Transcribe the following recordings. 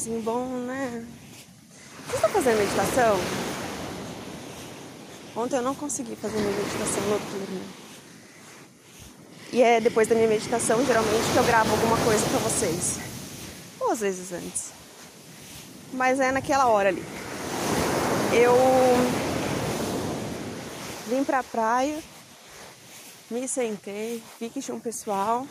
Que somzinho bom, né? Vocês estão fazendo meditação? Ontem eu não consegui fazer minha meditação noturna. E é depois da minha meditação, geralmente, que eu gravo alguma coisa pra vocês. Ou às vezes antes. Mas é naquela hora ali. Eu vim pra praia, me sentei, vi que tinha um pessoal.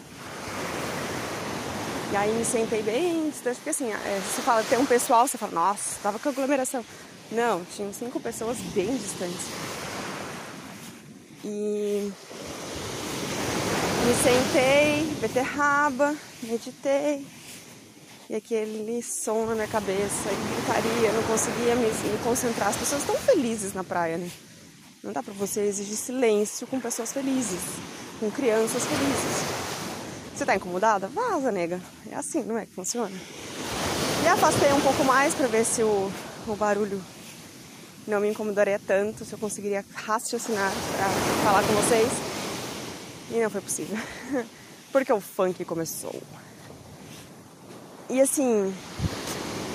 E aí me sentei bem distante, porque assim, é, você fala, tem um pessoal, você fala, nossa, tava com aglomeração. Não, tinham cinco pessoas bem distantes. E me sentei, beterraba, meditei. E aquele som na minha cabeça, gritaria, não conseguia me, me concentrar. As pessoas estão felizes na praia, né? Não dá pra você exigir silêncio com pessoas felizes, com crianças felizes. Você tá incomodada? Vaza, nega. É assim, não é que funciona? E afastei um pouco mais para ver se o, o barulho não me incomodaria tanto, se eu conseguiria raciocinar para falar com vocês. E não foi possível. Porque o funk começou. E assim,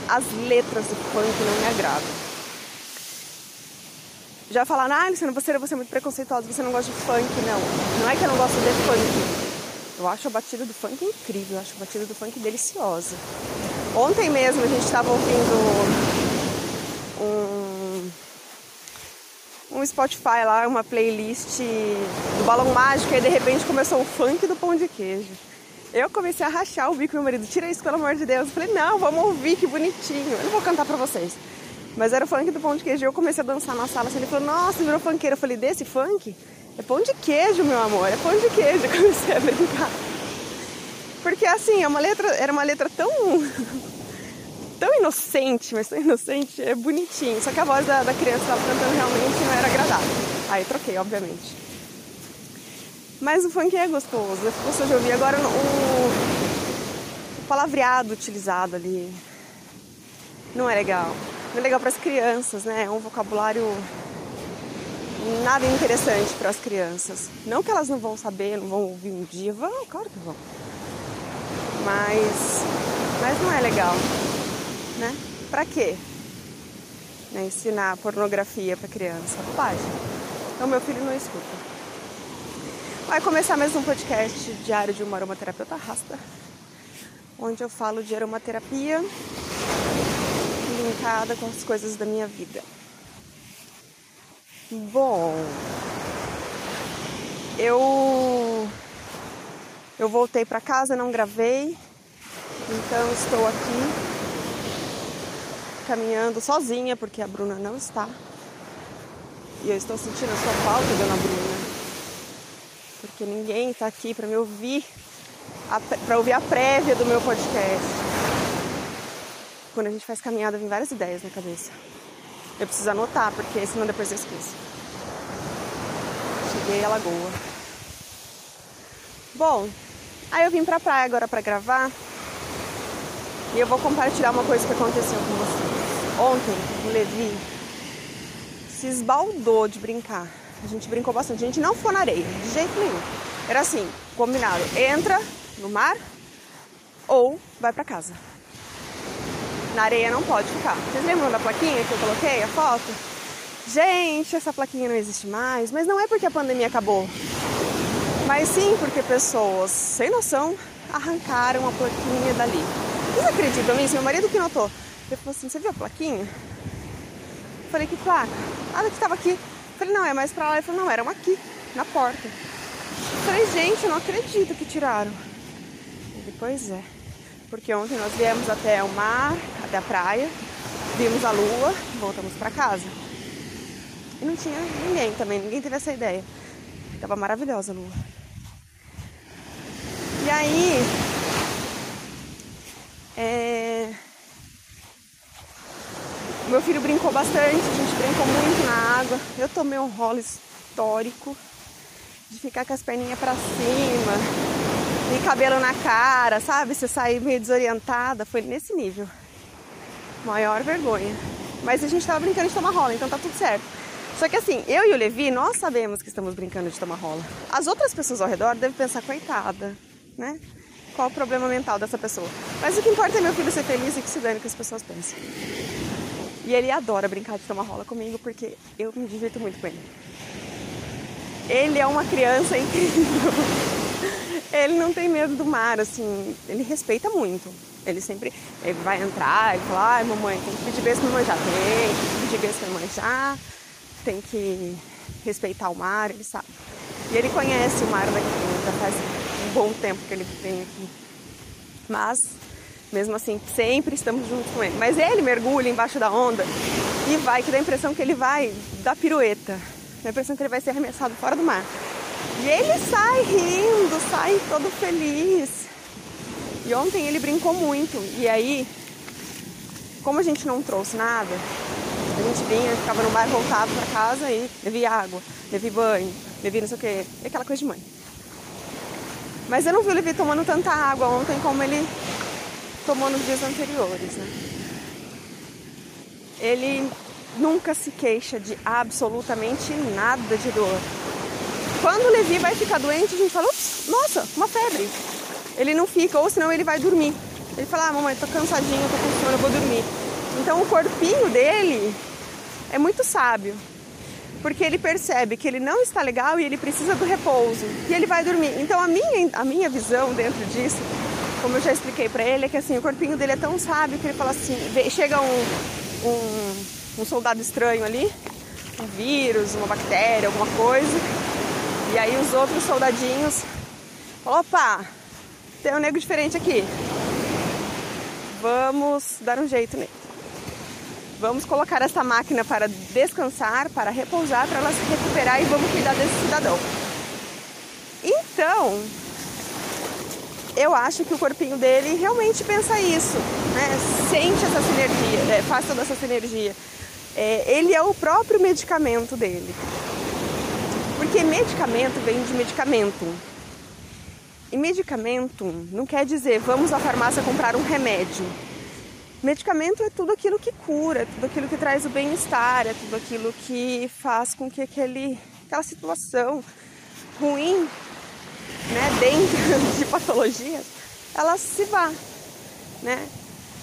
as letras do funk não me agradam já falaram, ah, Luciana, você, você é muito preconceituosa, você não gosta de funk. Não, não é que eu não gosto de funk. Eu acho a batida do funk incrível, eu acho a batida do funk deliciosa. Ontem mesmo a gente estava ouvindo um, um Spotify lá, uma playlist do Balão Mágico, e de repente começou o funk do pão de queijo. Eu comecei a rachar o bico, meu marido, tira isso pelo amor de Deus. Eu falei, não, vamos ouvir, que bonitinho. Eu não vou cantar pra vocês. Mas era o funk do pão de queijo. Eu comecei a dançar na sala. Assim, ele falou, nossa, virou funkeiro. Eu falei, desse funk? É pão de queijo, meu amor. É pão de queijo. Eu comecei a brincar. Porque assim, é uma letra, era uma letra tão. tão inocente, mas tão inocente, é bonitinho. Só que a voz da, da criança estava cantando realmente não era agradável. Aí troquei, obviamente. Mas o funk é gostoso, é gostoso de ouvir. Agora o, o palavreado utilizado ali não é legal não é legal para as crianças, né? É um vocabulário nada interessante para as crianças. Não que elas não vão saber, não vão ouvir um dia, vão, claro que vão. Mas, mas não é legal, né? Para quê? Né? Ensinar pornografia para criança, bobagem. Então meu filho não escuta. Vai começar mais um podcast diário de uma aromaterapeuta rasta, onde eu falo de aromaterapia linkada com as coisas da minha vida. Bom, eu eu voltei para casa, não gravei, então estou aqui caminhando sozinha porque a Bruna não está. E eu estou sentindo a sua falta, dona Bruna. Porque ninguém está aqui para me ouvir, para ouvir a prévia do meu podcast. Quando a gente faz caminhada, vem várias ideias na cabeça. Eu preciso anotar, porque senão depois eu esqueço. Cheguei à lagoa. Bom, aí eu vim pra praia agora pra gravar. E eu vou compartilhar uma coisa que aconteceu com vocês. Ontem, o Levi se esbaldou de brincar. A gente brincou bastante. A gente não foi na areia, de jeito nenhum. Era assim, combinado. Entra no mar ou vai para casa. Na areia não pode ficar. Vocês lembram da plaquinha que eu coloquei, a foto? Gente, essa plaquinha não existe mais, mas não é porque a pandemia acabou. Mas sim porque pessoas sem noção arrancaram a plaquinha dali. Vocês acreditam nisso? Meu marido que notou. Ele falou assim, você viu a plaquinha? Eu falei, que placa? Ah, que estava aqui. Eu falei, não, é mais pra lá. Ele falou, não, eram aqui, na porta. Eu falei, gente, eu não acredito que tiraram. Ele, pois é porque ontem nós viemos até o mar, até a praia, vimos a lua, voltamos para casa. E não tinha ninguém também, ninguém teve essa ideia. Tava maravilhosa a lua. E aí, é... meu filho brincou bastante, a gente brincou muito na água. Eu tomei um rolo histórico de ficar com as perninhas para cima, e cabelo na cara, sabe? Você sair meio desorientada, foi nesse nível. Maior vergonha. Mas a gente tava brincando de tomar rola, então tá tudo certo. Só que assim, eu e o Levi, nós sabemos que estamos brincando de tomar rola. As outras pessoas ao redor devem pensar, coitada, né? Qual o problema mental dessa pessoa? Mas o que importa é meu filho ser feliz e que se dane que as pessoas pensam. E ele adora brincar de tomar rola comigo porque eu me divirto muito com ele. Ele é uma criança incrível. Ele não tem medo do mar, assim, ele respeita muito. Ele sempre ele vai entrar, ele fala, ai mamãe, tem que pedir beijo pra mamãe já tem, tem que pedir beijo pra mamãe já, tem que respeitar o mar, ele sabe. E ele conhece o mar daqui, já faz um bom tempo que ele vem aqui. Mas, mesmo assim, sempre estamos juntos com ele. Mas ele mergulha embaixo da onda e vai, que dá a impressão que ele vai dar pirueta. Dá a impressão que ele vai ser arremessado fora do mar. E ele sai rindo, sai todo feliz. E ontem ele brincou muito. E aí, como a gente não trouxe nada, a gente vinha, ficava no bar voltado para casa e levei água, levei banho, levei não sei o que, aquela coisa de mãe. Mas eu não vi o Levi tomando tanta água ontem como ele tomou nos dias anteriores, né? Ele nunca se queixa de absolutamente nada de dor. Quando o Levi vai ficar doente, a gente fala, ups, nossa, uma febre. Ele não fica, ou senão ele vai dormir. Ele fala, ah, mamãe, tô cansadinho, tô com sono, eu vou dormir. Então o corpinho dele é muito sábio. Porque ele percebe que ele não está legal e ele precisa do repouso. E ele vai dormir. Então a minha, a minha visão dentro disso, como eu já expliquei para ele, é que assim, o corpinho dele é tão sábio que ele fala assim, chega um, um, um soldado estranho ali, um vírus, uma bactéria, alguma coisa, e aí os outros soldadinhos, opa, tem um nego diferente aqui. Vamos dar um jeito nele. Vamos colocar essa máquina para descansar, para repousar, para ela se recuperar e vamos cuidar desse cidadão. Então, eu acho que o corpinho dele realmente pensa isso, né? Sente essa sinergia, né? faz toda essa sinergia. É, ele é o próprio medicamento dele. Porque medicamento vem de medicamento. E medicamento não quer dizer vamos à farmácia comprar um remédio. Medicamento é tudo aquilo que cura, é tudo aquilo que traz o bem-estar, é tudo aquilo que faz com que aquele, aquela situação ruim, né, dentro de patologias, ela se vá, né?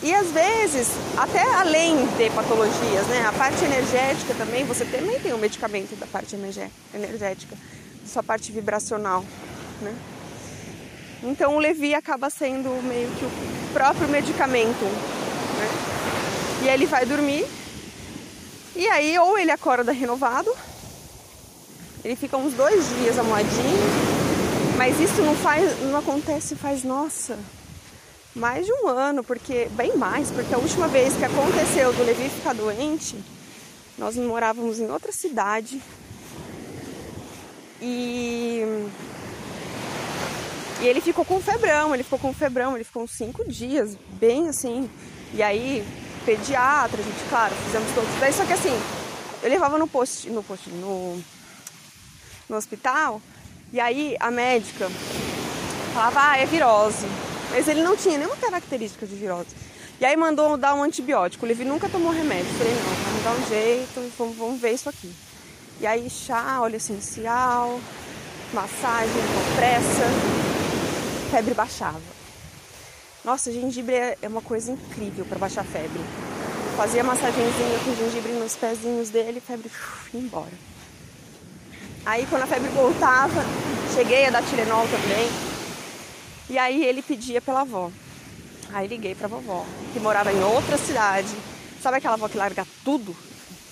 E às vezes, até além de patologias, né? A parte energética também, você também tem um medicamento da parte energética, da sua parte vibracional, né? Então o Levi acaba sendo meio que o próprio medicamento, né? E aí ele vai dormir, e aí ou ele acorda renovado, ele fica uns dois dias amoadinho, mas isso não faz, não acontece faz, nossa, mais de um ano, porque bem mais, porque a última vez que aconteceu do Levi ficar doente, nós morávamos em outra cidade e e ele ficou com febrão, ele ficou com febrão, ele ficou uns cinco dias, bem assim. E aí, pediatra, a gente, claro, fizemos todos. Daí só que assim, eu levava no post, no post, no, no hospital, e aí a médica falava, ah, é virose. Mas ele não tinha nenhuma característica de virose. E aí mandou dar um antibiótico. O Levi nunca tomou remédio. Falei, não, vamos dar um jeito, vamos, vamos ver isso aqui. E aí chá, óleo essencial, massagem, compressa, febre baixava. Nossa, gengibre é, é uma coisa incrível para baixar febre. Fazia massagenzinha com gengibre nos pezinhos dele, febre uf, ia embora. Aí quando a febre voltava, cheguei a dar Tilenol também. E aí ele pedia pela avó. Aí liguei pra vovó, que morava em outra cidade. Sabe aquela avó que larga tudo?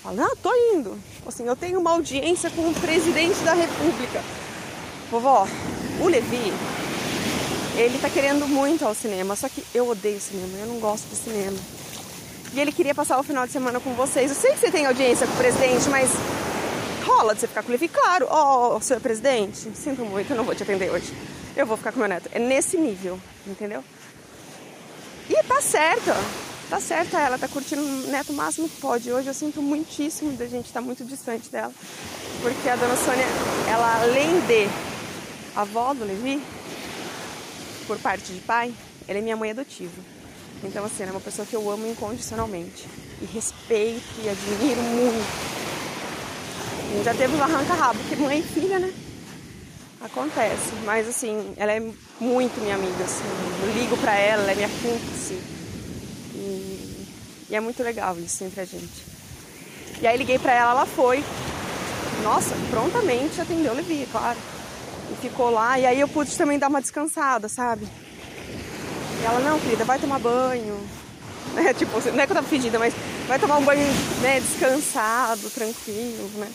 Fala, ah, tô indo. Assim, eu tenho uma audiência com o presidente da república. Vovó, o Levi, ele tá querendo muito ao cinema, só que eu odeio cinema, eu não gosto de cinema. E ele queria passar o final de semana com vocês. Eu sei que você tem audiência com o presidente, mas rola de você ficar com Levi? Claro, ó, oh, senhor presidente, sinto muito, eu não vou te atender hoje eu vou ficar com meu neto. É nesse nível, entendeu? E tá certo, tá certa ela, tá curtindo o neto o máximo que pode. Hoje eu sinto muitíssimo da gente estar tá muito distante dela, porque a dona Sônia, ela além de avó do Levi, por parte de pai, ela é minha mãe adotiva. Então, assim, ela é uma pessoa que eu amo incondicionalmente. E respeito e admiro muito. Já teve um arranca-rabo, porque mãe e filha, né? Acontece. Mas assim, ela é muito minha amiga, assim. Eu ligo pra ela, ela é minha cúmplice. E, e é muito legal isso entre a gente. E aí liguei pra ela, ela foi. Nossa, prontamente atendeu Levi, claro. Ficou lá, e aí eu pude também dar uma descansada, sabe? E ela, não, querida, vai tomar banho. Né? Tipo, não é que eu tava pedida, mas vai tomar um banho né, descansado, tranquilo, né?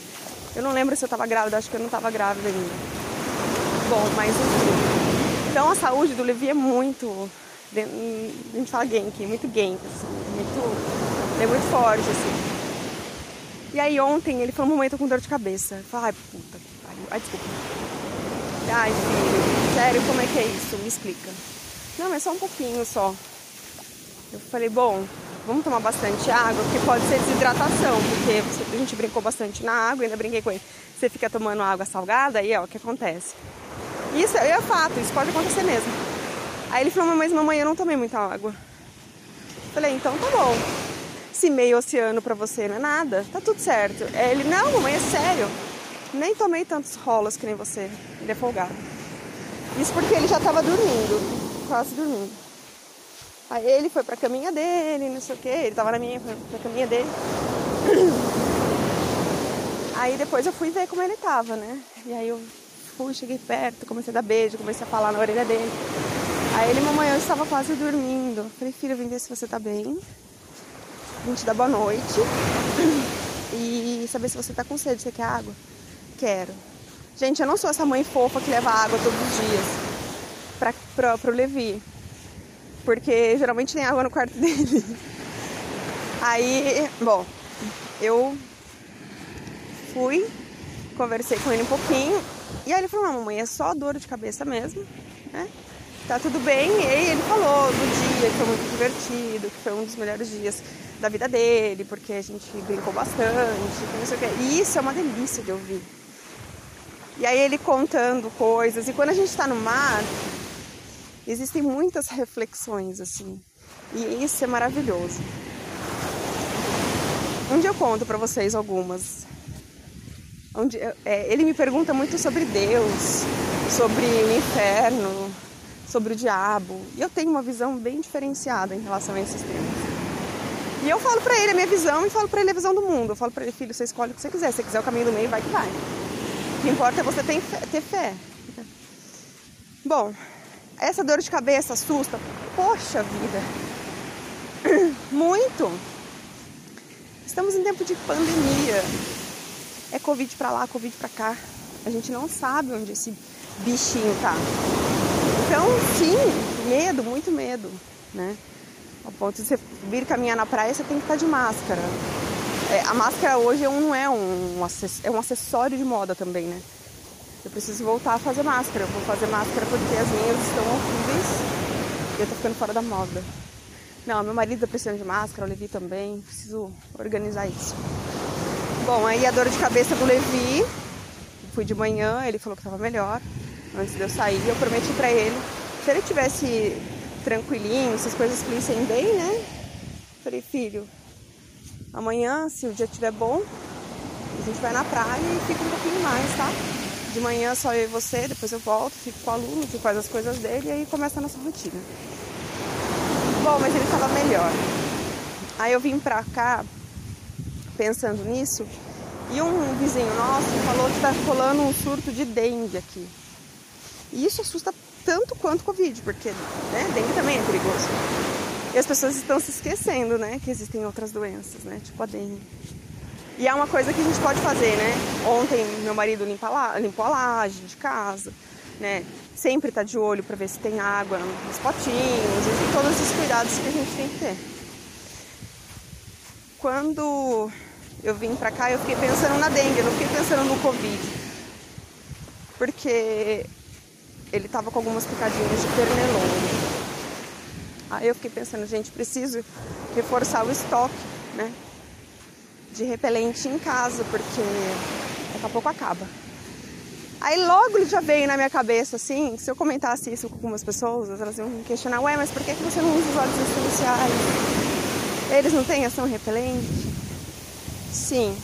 Eu não lembro se eu tava grávida, acho que eu não tava grávida ainda. Bom, mas enfim. Então a saúde do Levi é muito. A gente fala genk, muito genk, assim. Muito, é muito forte, assim. E aí ontem ele falou, mamãe, tô com dor de cabeça. Falei, ai, puta que pariu. Ai, desculpa. Ai, filho, sério, como é que é isso? Me explica. Não, é só um pouquinho só. Eu falei, bom, vamos tomar bastante água, porque pode ser desidratação, porque a gente brincou bastante na água, ainda brinquei com ele. Você fica tomando água salgada, aí é o que acontece. Isso é fato, isso pode acontecer mesmo. Aí ele falou, mas mamãe, eu não tomei muita água. Eu falei, então tá bom. Se meio oceano pra você não é nada, tá tudo certo. Ele, não, mamãe, é sério. Nem tomei tantos rolos que nem você. Ele é folgado. Isso porque ele já tava dormindo, quase dormindo. Aí ele foi pra caminha dele, não sei o que, ele tava na minha, foi pra caminha dele. Aí depois eu fui ver como ele tava, né? E aí eu fui, cheguei perto, comecei a dar beijo, comecei a falar na orelha dele. Aí ele, mamãe, eu estava quase dormindo. Eu falei, filho, vim ver se você tá bem. Vim te dar boa noite. E saber se você tá com sede, você quer água? Quero. Gente, eu não sou essa mãe fofa que leva água todos os dias pra, pra, Levi porque geralmente tem água no quarto dele. Aí, bom, eu fui, conversei com ele um pouquinho, e aí ele falou, não, mamãe, é só dor de cabeça mesmo, né? Tá tudo bem. E aí ele falou do dia que foi muito divertido, que foi um dos melhores dias da vida dele, porque a gente brincou bastante, não sei o quê. E isso é uma delícia de ouvir. E aí ele contando coisas, e quando a gente tá no mar, existem muitas reflexões assim. E isso é maravilhoso. Um dia eu conto para vocês algumas. Onde, é, ele me pergunta muito sobre Deus, sobre o inferno, sobre o diabo. E eu tenho uma visão bem diferenciada em relação a esses temas. E eu falo para ele a minha visão e falo para ele a visão do mundo. Eu falo para ele, filho, você escolhe o que você quiser. Se você quiser o caminho do meio, vai que vai. Que importa é você ter fé. Ter fé. Bom, essa dor de cabeça assusta? Poxa vida! Muito! Estamos em tempo de pandemia. É Covid pra lá, Covid pra cá. A gente não sabe onde esse bichinho tá. Então, sim, medo, muito medo, né? Ao ponto de você vir caminhar na praia, você tem que estar de máscara. É, a máscara hoje não é um, é um acessório de moda também, né? Eu preciso voltar a fazer máscara. Eu vou fazer máscara porque as minhas estão horríveis e eu tô ficando fora da moda. Não, meu marido tá precisando de máscara, o Levi também. Preciso organizar isso. Bom, aí a dor de cabeça do Levi. Fui de manhã, ele falou que tava melhor. Antes de eu sair, eu prometi pra ele. Se ele tivesse tranquilinho, se as coisas fluíssem bem, né? Falei, filho, amanhã, se o dia estiver bom, a gente vai na praia e fica um pouquinho mais, tá? De manhã só eu e você, depois eu volto, fico com o aluno, que faz as coisas dele e aí começa a nossa rotina. Bom, mas ele estava melhor. Aí eu vim pra cá pensando nisso e um vizinho nosso falou que tá rolando um surto de dengue aqui. E isso assusta tanto quanto Covid, porque né, dengue também é perigoso. E as pessoas estão se esquecendo, né, que existem outras doenças, né, tipo a dengue. E é uma coisa que a gente pode fazer, né? Ontem meu marido limpa lá, limpou a laje de casa, né? Sempre tá de olho para ver se tem água nos potinhos, e todos esses cuidados que a gente tem que ter. Quando eu vim pra cá, eu fiquei pensando na dengue, eu não fiquei pensando no Covid. Porque ele tava com algumas picadinhas de pernilongo. Aí eu fiquei pensando, gente, preciso reforçar o estoque, né? de repelente em casa, porque daqui a pouco acaba. Aí logo já veio na minha cabeça assim, se eu comentasse isso com algumas pessoas, elas iam me questionar, ué, mas por que, que você não usa os óleos essenciais? Eles não têm ação repelente? Sim.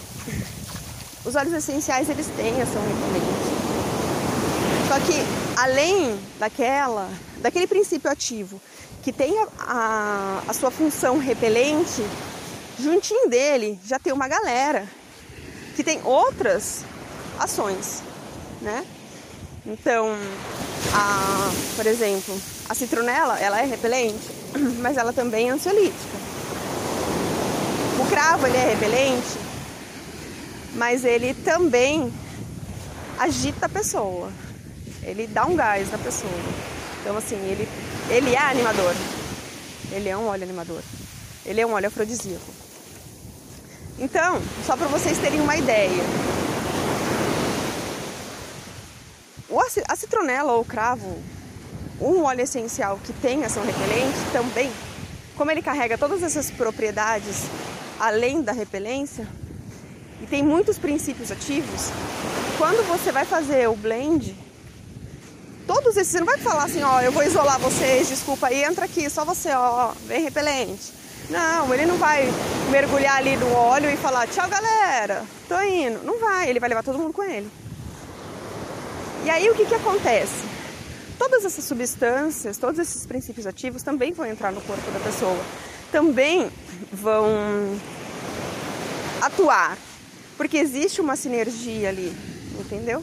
os óleos essenciais eles têm ação repelente. Só que além daquela, daquele princípio ativo que tem a, a, a sua função repelente, juntinho dele já tem uma galera que tem outras ações, né? Então, a, por exemplo, a citronela, ela é repelente, mas ela também é ansiolítica. O cravo, ele é repelente, mas ele também agita a pessoa. Ele dá um gás na pessoa. Então, assim, ele, ele é animador. Ele é um óleo animador. Ele é um óleo afrodisíaco. Então, só para vocês terem uma ideia, a citronela ou o cravo, um óleo essencial que tem ação repelente, também, como ele carrega todas essas propriedades além da repelência, e tem muitos princípios ativos, quando você vai fazer o blend, todos esses, você não vai falar assim, ó, eu vou isolar vocês, desculpa, aí entra aqui, só você, ó, bem repelente. Não, ele não vai mergulhar ali no óleo e falar, tchau galera, tô indo. Não vai, ele vai levar todo mundo com ele. E aí o que, que acontece? Todas essas substâncias, todos esses princípios ativos também vão entrar no corpo da pessoa. Também vão atuar porque existe uma sinergia ali, entendeu?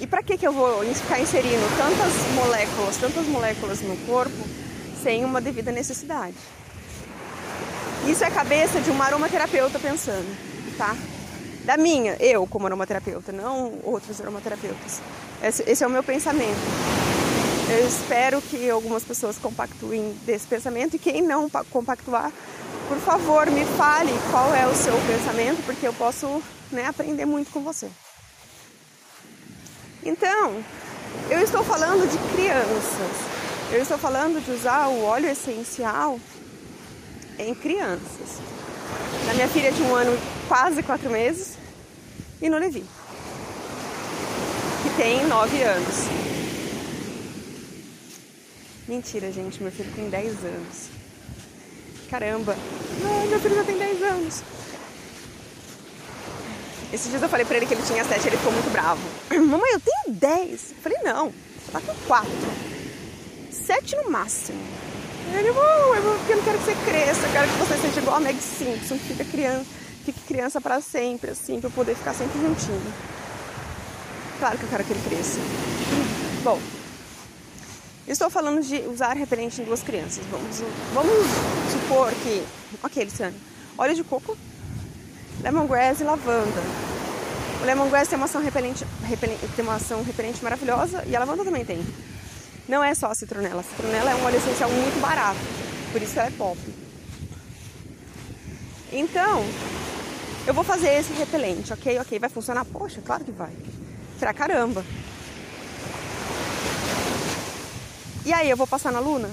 E para que, que eu vou ficar inserindo tantas moléculas, tantas moléculas no corpo sem uma devida necessidade? Isso é a cabeça de uma aromaterapeuta pensando, tá? Da minha, eu como aromaterapeuta, não outros aromaterapeutas. Esse, esse é o meu pensamento. Eu espero que algumas pessoas compactuem desse pensamento e quem não compactuar, por favor, me fale qual é o seu pensamento, porque eu posso né, aprender muito com você. Então, eu estou falando de crianças. Eu estou falando de usar o óleo essencial em crianças. Na minha filha de um ano, quase quatro meses, e no Levi, que tem nove anos. Mentira, gente, meu filho tem dez anos. Caramba. Meu filho já tem 10 anos. Esses dias eu falei pra ele que ele tinha 7, ele ficou muito bravo. Mamãe, eu tenho 10. Eu falei, não, você tá com 4. 7 no máximo. Ele, oh, eu não quero que você cresça, eu quero que você seja igual a Meg Simpson, que fica criança, fique criança para sempre, assim, pra eu poder ficar sempre juntinho. Claro que eu quero que ele cresça. Bom, Estou falando de usar repelente em duas crianças. Vamos, vamos supor que. Ok, Luciane. Óleo de coco, lemongrass e lavanda. O lemongrass tem uma ação repelente, repelente, tem uma ação repelente maravilhosa e a lavanda também tem. Não é só a citronela. A citronela é um óleo essencial muito barato, por isso ela é pop. Então, eu vou fazer esse repelente, ok? Ok, vai funcionar? Poxa, claro que vai. Pra caramba. E aí, eu vou passar na Luna?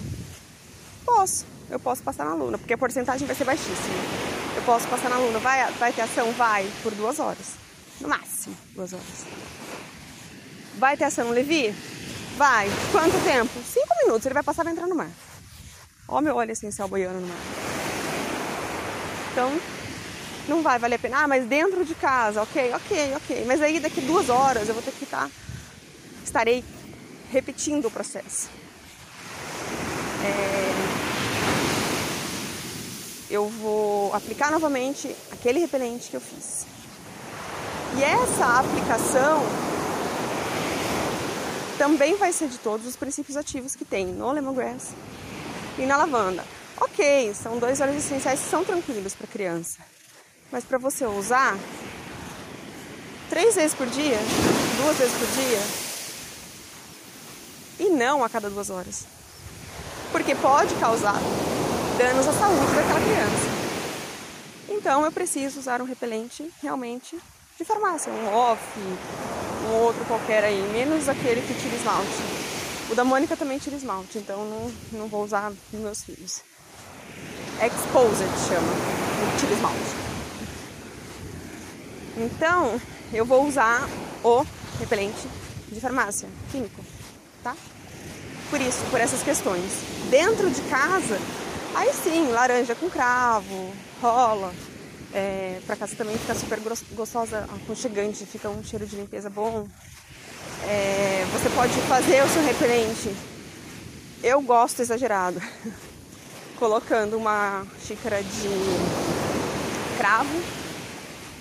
Posso, eu posso passar na Luna, porque a porcentagem vai ser baixíssima. Eu posso passar na Luna, vai, vai ter ação? Vai, por duas horas. No máximo, duas horas. Vai ter ação Levi? Vai. Quanto tempo? Cinco minutos, ele vai passar e vai entrar no mar. Ó meu óleo essencial boiando no mar. Então, não vai valer a pena. Ah, mas dentro de casa, ok, ok, ok. Mas aí daqui duas horas eu vou ter que estar. Estarei repetindo o processo é, eu vou aplicar novamente aquele repelente que eu fiz. E essa aplicação também vai ser de todos os princípios ativos que tem no lemongrass e na lavanda. Ok, são dois óleos essenciais que são tranquilos para criança, mas para você usar três vezes por dia, duas vezes por dia, e não a cada duas horas porque pode causar danos à saúde daquela criança. Então eu preciso usar um repelente realmente de farmácia, um off, um outro qualquer aí, menos aquele que tira esmalte. O da Mônica também tira esmalte, então não, não vou usar nos meus filhos. Exposed chama, o tira esmalte. Então eu vou usar o repelente de farmácia, químico, tá? por isso, por essas questões. Dentro de casa, aí sim, laranja com cravo, rola. É, pra casa também fica super gostosa, aconchegante, fica um cheiro de limpeza bom. É, você pode fazer o seu repelente. Eu gosto exagerado. Colocando uma xícara de cravo,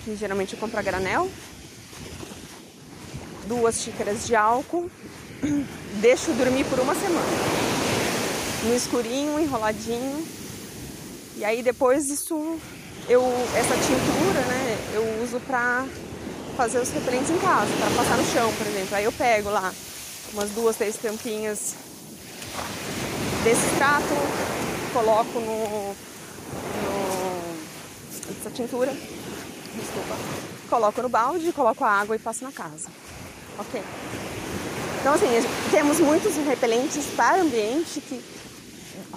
que geralmente eu compro a granel. Duas xícaras de álcool. Deixo dormir por uma semana. No escurinho, enroladinho. E aí depois isso eu essa tintura, né, eu uso pra fazer os repelentes em casa, para passar no chão, por exemplo. Aí eu pego lá umas duas, três tampinhas desse extrato, coloco no, no essa tintura, desculpa, coloco no balde, coloco a água e passo na casa. Ok? Então assim, temos muitos repelentes para ambiente que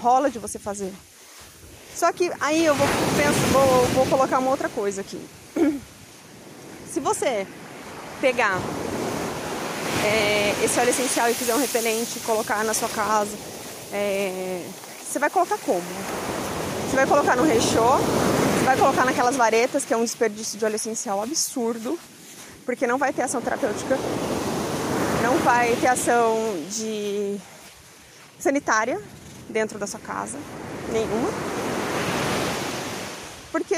rola de você fazer. Só que aí eu vou, penso, vou, vou colocar uma outra coisa aqui. Se você pegar é, esse óleo essencial e fizer um repelente, colocar na sua casa, é, você vai colocar como? Você vai colocar no rechô, você vai colocar naquelas varetas, que é um desperdício de óleo essencial absurdo, porque não vai ter ação terapêutica, não vai ter ação de sanitária dentro da sua casa, nenhuma porque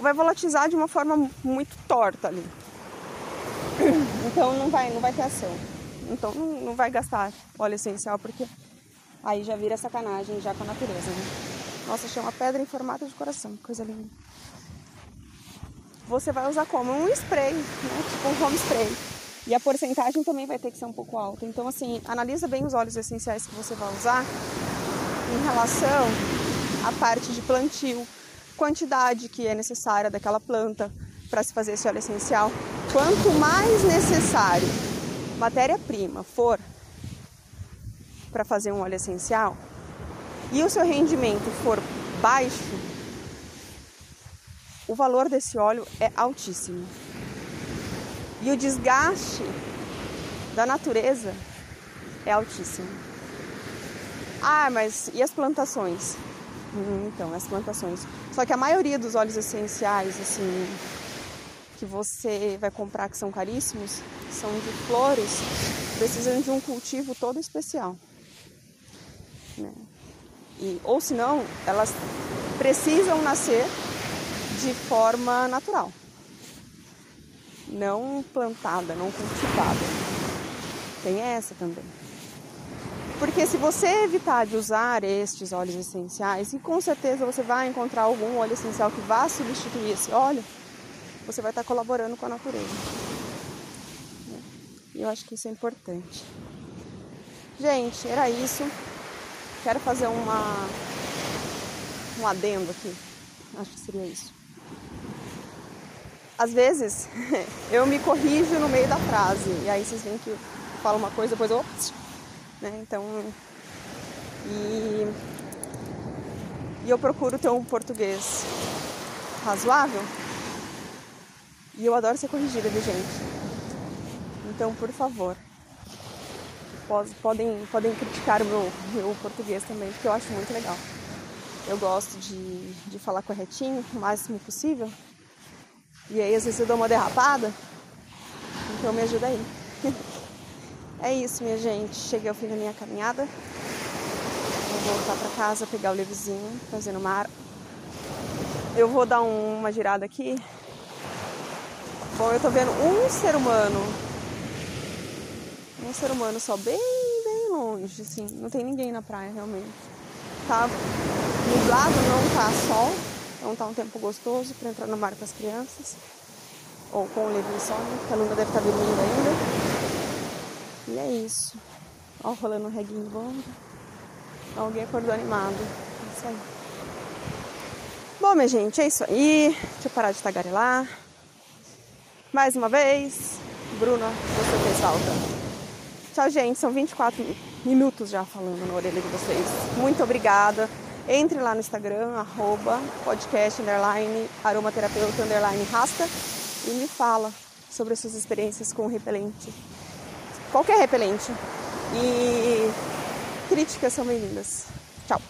vai volatilizar de uma forma muito torta ali. Então não vai, não vai ter ação. Então não, não vai gastar óleo essencial, porque aí já vira sacanagem já com a natureza, né? Nossa, achei uma pedra em formato de coração, coisa linda. Você vai usar como? Um spray, né? Tipo um home spray. E a porcentagem também vai ter que ser um pouco alta. Então, assim, analisa bem os óleos essenciais que você vai usar em relação à parte de plantio quantidade que é necessária daquela planta para se fazer esse óleo essencial. Quanto mais necessário matéria-prima for para fazer um óleo essencial e o seu rendimento for baixo, o valor desse óleo é altíssimo. E o desgaste da natureza é altíssimo. Ah, mas e as plantações? Hum, então, as plantações. Só que a maioria dos óleos essenciais, assim, que você vai comprar que são caríssimos, são de flores, precisam de um cultivo todo especial. Né? E, ou senão, elas precisam nascer de forma natural. Não plantada, não cultivada. Tem essa também. Porque se você evitar de usar estes óleos essenciais, e com certeza você vai encontrar algum óleo essencial que vá substituir esse óleo, você vai estar colaborando com a natureza. E eu acho que isso é importante. Gente, era isso. Quero fazer uma um adendo aqui. Acho que seria isso. Às vezes eu me corrijo no meio da frase e aí vocês veem que eu falo uma coisa depois né? Então, e, e eu procuro ter um português razoável e eu adoro ser corrigida, viu, gente? Então, por favor, podem, podem criticar o meu, meu português também, porque eu acho muito legal. Eu gosto de, de falar corretinho, o máximo possível. E aí, às vezes, eu dou uma derrapada. Então, me ajuda aí. É isso, minha gente. Cheguei ao fim da minha caminhada. Vou voltar para casa, pegar o levezinho, fazer no mar. Eu vou dar um, uma girada aqui. Bom, eu tô vendo um ser humano. Um ser humano só bem, bem longe, assim. Não tem ninguém na praia, realmente. Tá nublado, não tá sol. Então tá um tempo gostoso para entrar no mar com as crianças. Ou com o levinho só, né? Porque a Luna deve estar tá dormindo ainda. E é isso. Ó, rolando um reguinho bom. Alguém acordou animado. É isso aí. Bom, minha gente, é isso aí. Deixa eu parar de tagarelar. Mais uma vez, Bruna, você fez falta. Tchau, gente. São 24 minutos já falando na orelha de vocês. Muito obrigada. Entre lá no Instagram, arroba podcast, underline, aromaterapeuta, underline, rasta e me fala sobre as suas experiências com o repelente qualquer repelente. E críticas são bem-vindas. Tchau!